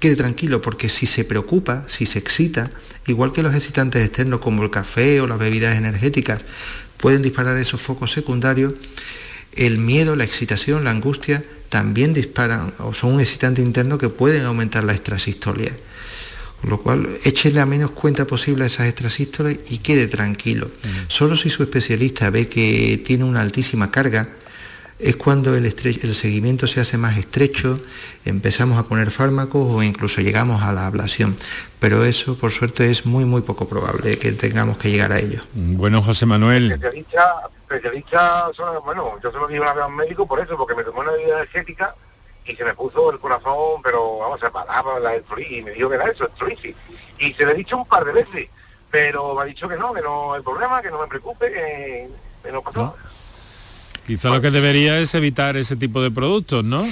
quede tranquilo, porque si se preocupa, si se excita, igual que los excitantes externos como el café o las bebidas energéticas, pueden disparar esos focos secundarios, el miedo, la excitación, la angustia también disparan o son un excitante interno que pueden aumentar la extrasistolia. Con lo cual, échele la menos cuenta posible a esas extrasístoles y quede tranquilo. Solo si su especialista ve que tiene una altísima carga, es cuando el, el, seguimiento se hace más estrecho, empezamos a poner fármacos o incluso llegamos a la ablación. Pero eso, por suerte, es muy, muy poco probable que tengamos que llegar a ello. Bueno, José Manuel. Especialista, bueno, yo se lo dije una vez a un médico por eso, porque me tomó una bebida energética y se me puso el corazón, pero vamos, a paraba la y me dijo que era eso, electrolisis. Y se le he dicho un par de veces, pero me ha dicho que no, que no hay problema, que no me preocupe, que, no pasa nada. Quizá lo que debería es evitar ese tipo de productos, ¿no?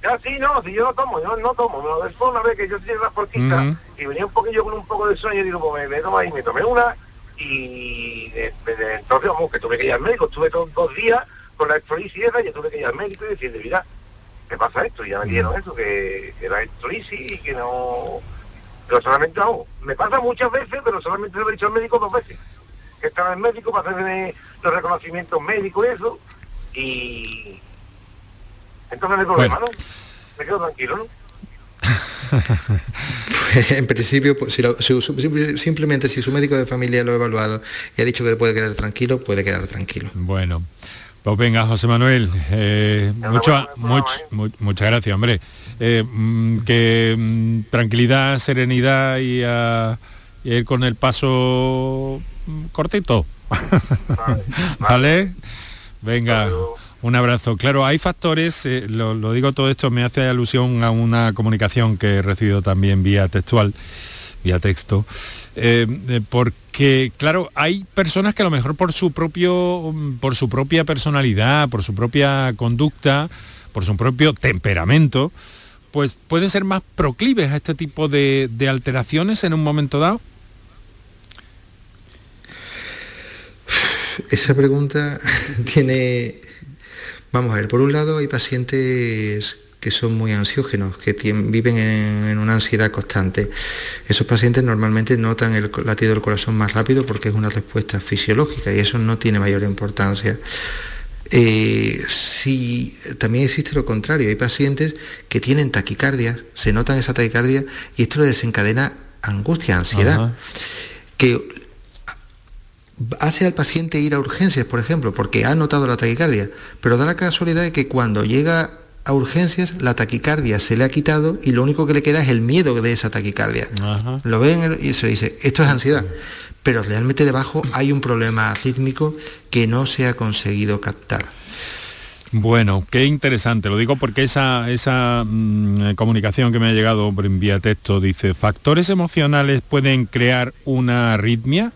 Ya sí, no, si yo no tomo, yo no tomo. Me fue una vez que yo soy la y venía un poquillo con un poco de sueño y digo, pues me, tomo ahí, me tomé una y entonces, vamos, que tuve que ir al médico, estuve dos, dos días con la electrolisis y tuve que ir al médico y decirle, mira, ¿qué pasa esto? Y ya me dijeron eso, que, que era electrolisis y que no... Pero solamente, me pasa muchas veces, pero solamente lo he dicho al médico dos veces. Que estaba el médico para hacerme los reconocimientos médicos y eso, y entonces no hay problema, ¿no? Me quedo tranquilo, ¿no? en principio, pues, simplemente si su médico de familia lo ha evaluado y ha dicho que puede quedar tranquilo, puede quedar tranquilo. Bueno, pues venga, José Manuel, eh, mucho, muchas gracias, hombre. Eh, mm, que mm, tranquilidad, serenidad y a, ir con el paso mm, cortito. ¿Vale? Venga, un abrazo. Claro, hay factores, eh, lo, digo todo esto, me hace alusión a una comunicación que he recibido también vía textual, vía texto, eh, eh, porque que claro, hay personas que a lo mejor por su propio, por su propia personalidad, por su propia conducta, por su propio temperamento, pues pueden ser más proclives a este tipo de alteraciones en un momento dado. Esa pregunta tiene, vamos a ver, por un lado hay pacientes que son muy ansiógenos, que viven en, una ansiedad constante. Esos pacientes normalmente notan el latido del corazón más rápido porque es una respuesta fisiológica y eso no tiene mayor importancia. Eh, si también existe lo contrario, hay pacientes que tienen taquicardia, se notan esa taquicardia y esto le desencadena angustia, ansiedad, que hace al paciente ir a urgencias, por ejemplo, porque ha notado la taquicardia, pero da la casualidad de que cuando llega a urgencias, la taquicardia se le ha quitado y lo único que le queda es el miedo de esa taquicardia. Lo ven y se dice, esto es ansiedad. Pero realmente debajo hay un problema rítmico que no se ha conseguido captar. Bueno, qué interesante. Lo digo porque esa, esa mm, comunicación que me ha llegado en vía texto dice, ¿factores emocionales pueden crear una arritmia?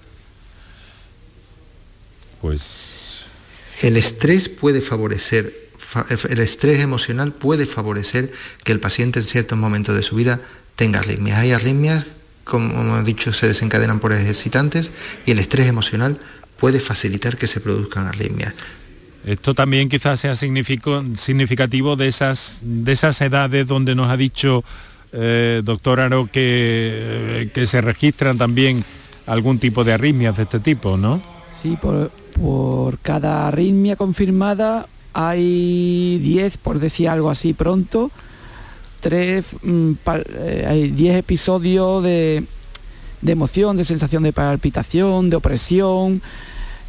Pues... El estrés puede favorecer el estrés emocional puede favorecer que el paciente en ciertos momentos de su vida tenga arritmias. Hay arritmias, como hemos dicho, se desencadenan por excitantes y el estrés emocional puede facilitar que se produzcan arritmias. Esto también quizás sea significativo de esas, de esas edades donde nos ha dicho eh, doctor Aro que, eh, que se registran también algún tipo de arritmias de este tipo, ¿no? Sí, por, por cada arritmia confirmada hay 10, por decir algo así pronto, tres, mm, eh, hay 10 episodios de, de emoción, de sensación de palpitación, de opresión,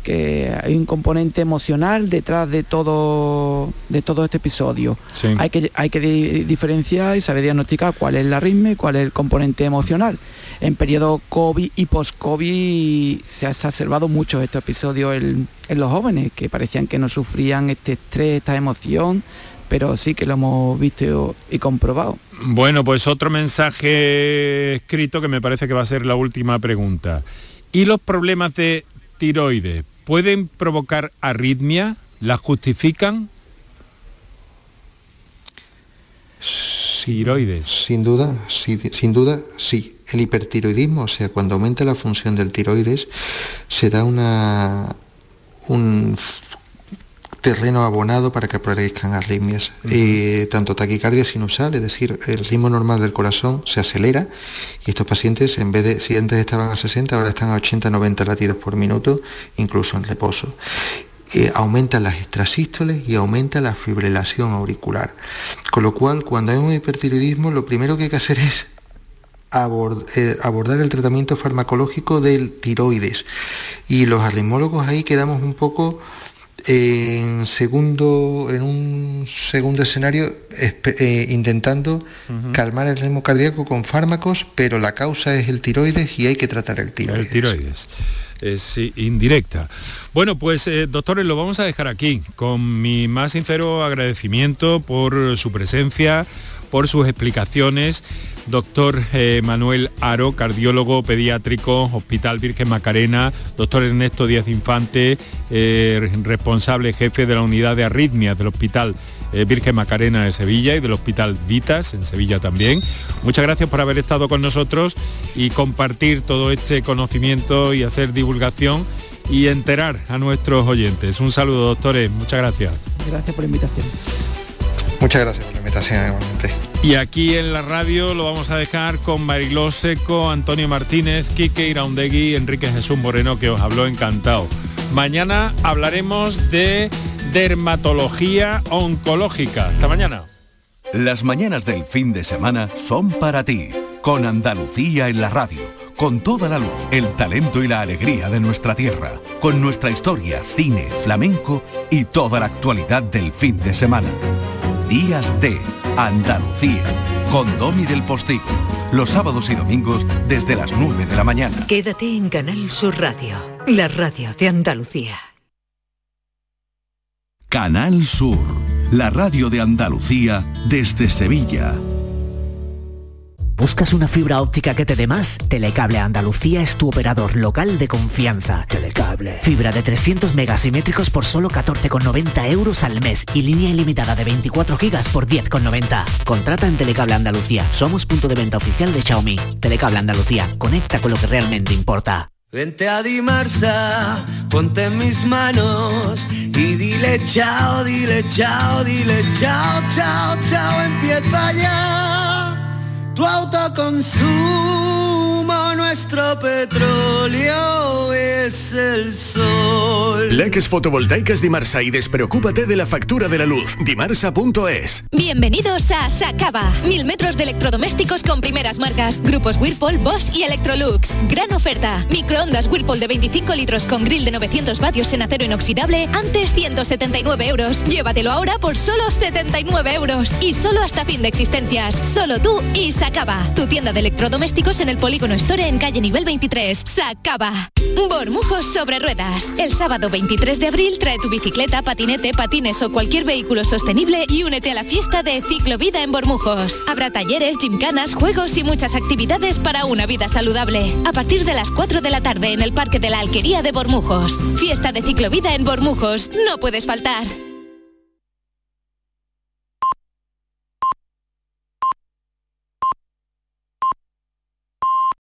que hay un componente emocional detrás de todo de todo este episodio. Hay que hay que diferenciar y saber diagnosticar cuál es la ritmo y cuál es el componente emocional. En periodo COVID y post-COVID se ha exacerbado mucho estos episodios en, en los jóvenes que parecían que no sufrían este estrés, esta emoción, pero sí que lo hemos visto y comprobado. Bueno, pues otro mensaje escrito que me parece que va a ser la última pregunta. ¿Y los problemas de tiroides pueden provocar arritmia? ¿La justifican? tiroides. Sin duda, sin duda, sí. El hipertiroidismo, o sea, cuando aumenta la función del tiroides, se da una, un terreno abonado para que aparezcan arritmias. Eh, tanto taquicardia sinusal, es decir, el ritmo normal del corazón se acelera y estos pacientes, en vez de, si antes estaban a 60, ahora están a 80-90 latidos por minuto, incluso en reposo. Eh, aumenta las extrasístoles y aumenta la fibrilación auricular. Con lo cual, cuando hay un hipertiroidismo, lo primero que hay que hacer es eh, abordar el tratamiento farmacológico del tiroides. Y los arritmólogos ahí quedamos un poco en segundo en un segundo escenario eh, intentando calmar el ritmo cardíaco con fármacos pero la causa es el tiroides y hay que tratar el tiroides. El tiroides. Es indirecta. Bueno pues eh, doctores lo vamos a dejar aquí. Con mi más sincero agradecimiento por su presencia por sus explicaciones doctor eh, Manuel Aro, cardiólogo pediátrico, Hospital Virgen Macarena, doctor Ernesto Díaz Infante, eh, responsable jefe de la unidad de arritmias del Hospital eh, Virgen Macarena de Sevilla y del Hospital Vitas en Sevilla también. Muchas gracias por haber estado con nosotros y compartir todo este conocimiento y hacer divulgación y enterar a nuestros oyentes. Un saludo, doctores. Muchas gracias. Gracias por la invitación. Muchas gracias por la invitación igualmente. Y aquí en la radio lo vamos a dejar con Mariló Seco, Antonio Martínez, Quique Iraundegui, Enrique Jesús Moreno, que os habló encantado. Mañana hablaremos de dermatología oncológica. Hasta mañana. Las mañanas del fin de semana son para ti, con Andalucía en la radio, con toda la luz, el talento y la alegría de nuestra tierra, con nuestra historia, cine, flamenco y toda la actualidad del fin de semana. Días de Andalucía, con Domi del Postigo, los sábados y domingos desde las 9 de la mañana. Quédate en Canal Sur Radio, la radio de Andalucía. Canal Sur, la radio de Andalucía desde Sevilla. ¿Buscas una fibra óptica que te dé más? Telecable Andalucía es tu operador local de confianza. Telecable. Fibra de 300 megasimétricos por solo 14,90 euros al mes y línea ilimitada de 24 gigas por 10,90. Contrata en Telecable Andalucía. Somos punto de venta oficial de Xiaomi. Telecable Andalucía. Conecta con lo que realmente importa. Vente a Dimarsa, ponte en mis manos y dile chao, dile chao, dile chao, chao, chao, empieza ya tu autoconsumo, nuestro petróleo es el sol. Leques fotovoltaicas Dimarsa y despreocúpate de la factura de la luz. Dimarsa.es. Bienvenidos a Sacaba. Mil metros de electrodomésticos con primeras marcas. Grupos Whirlpool, Bosch y Electrolux. Gran oferta. Microondas Whirlpool de 25 litros con grill de 900 vatios en acero inoxidable. Antes 179 euros. Llévatelo ahora por solo 79 euros. Y solo hasta fin de existencias. Solo tú y Sacaba. Tu tienda de electrodomésticos en el Polígono Store en calle nivel 23. Sacaba. Bormujos sobre ruedas. El sábado 23 de abril trae tu bicicleta, patinete, patines o cualquier vehículo sostenible y únete a la fiesta de Ciclovida en Bormujos. Habrá talleres, gimcanas, juegos y muchas actividades para una vida saludable. A partir de las 4 de la tarde en el Parque de la Alquería de Bormujos. Fiesta de Ciclovida en Bormujos. No puedes faltar.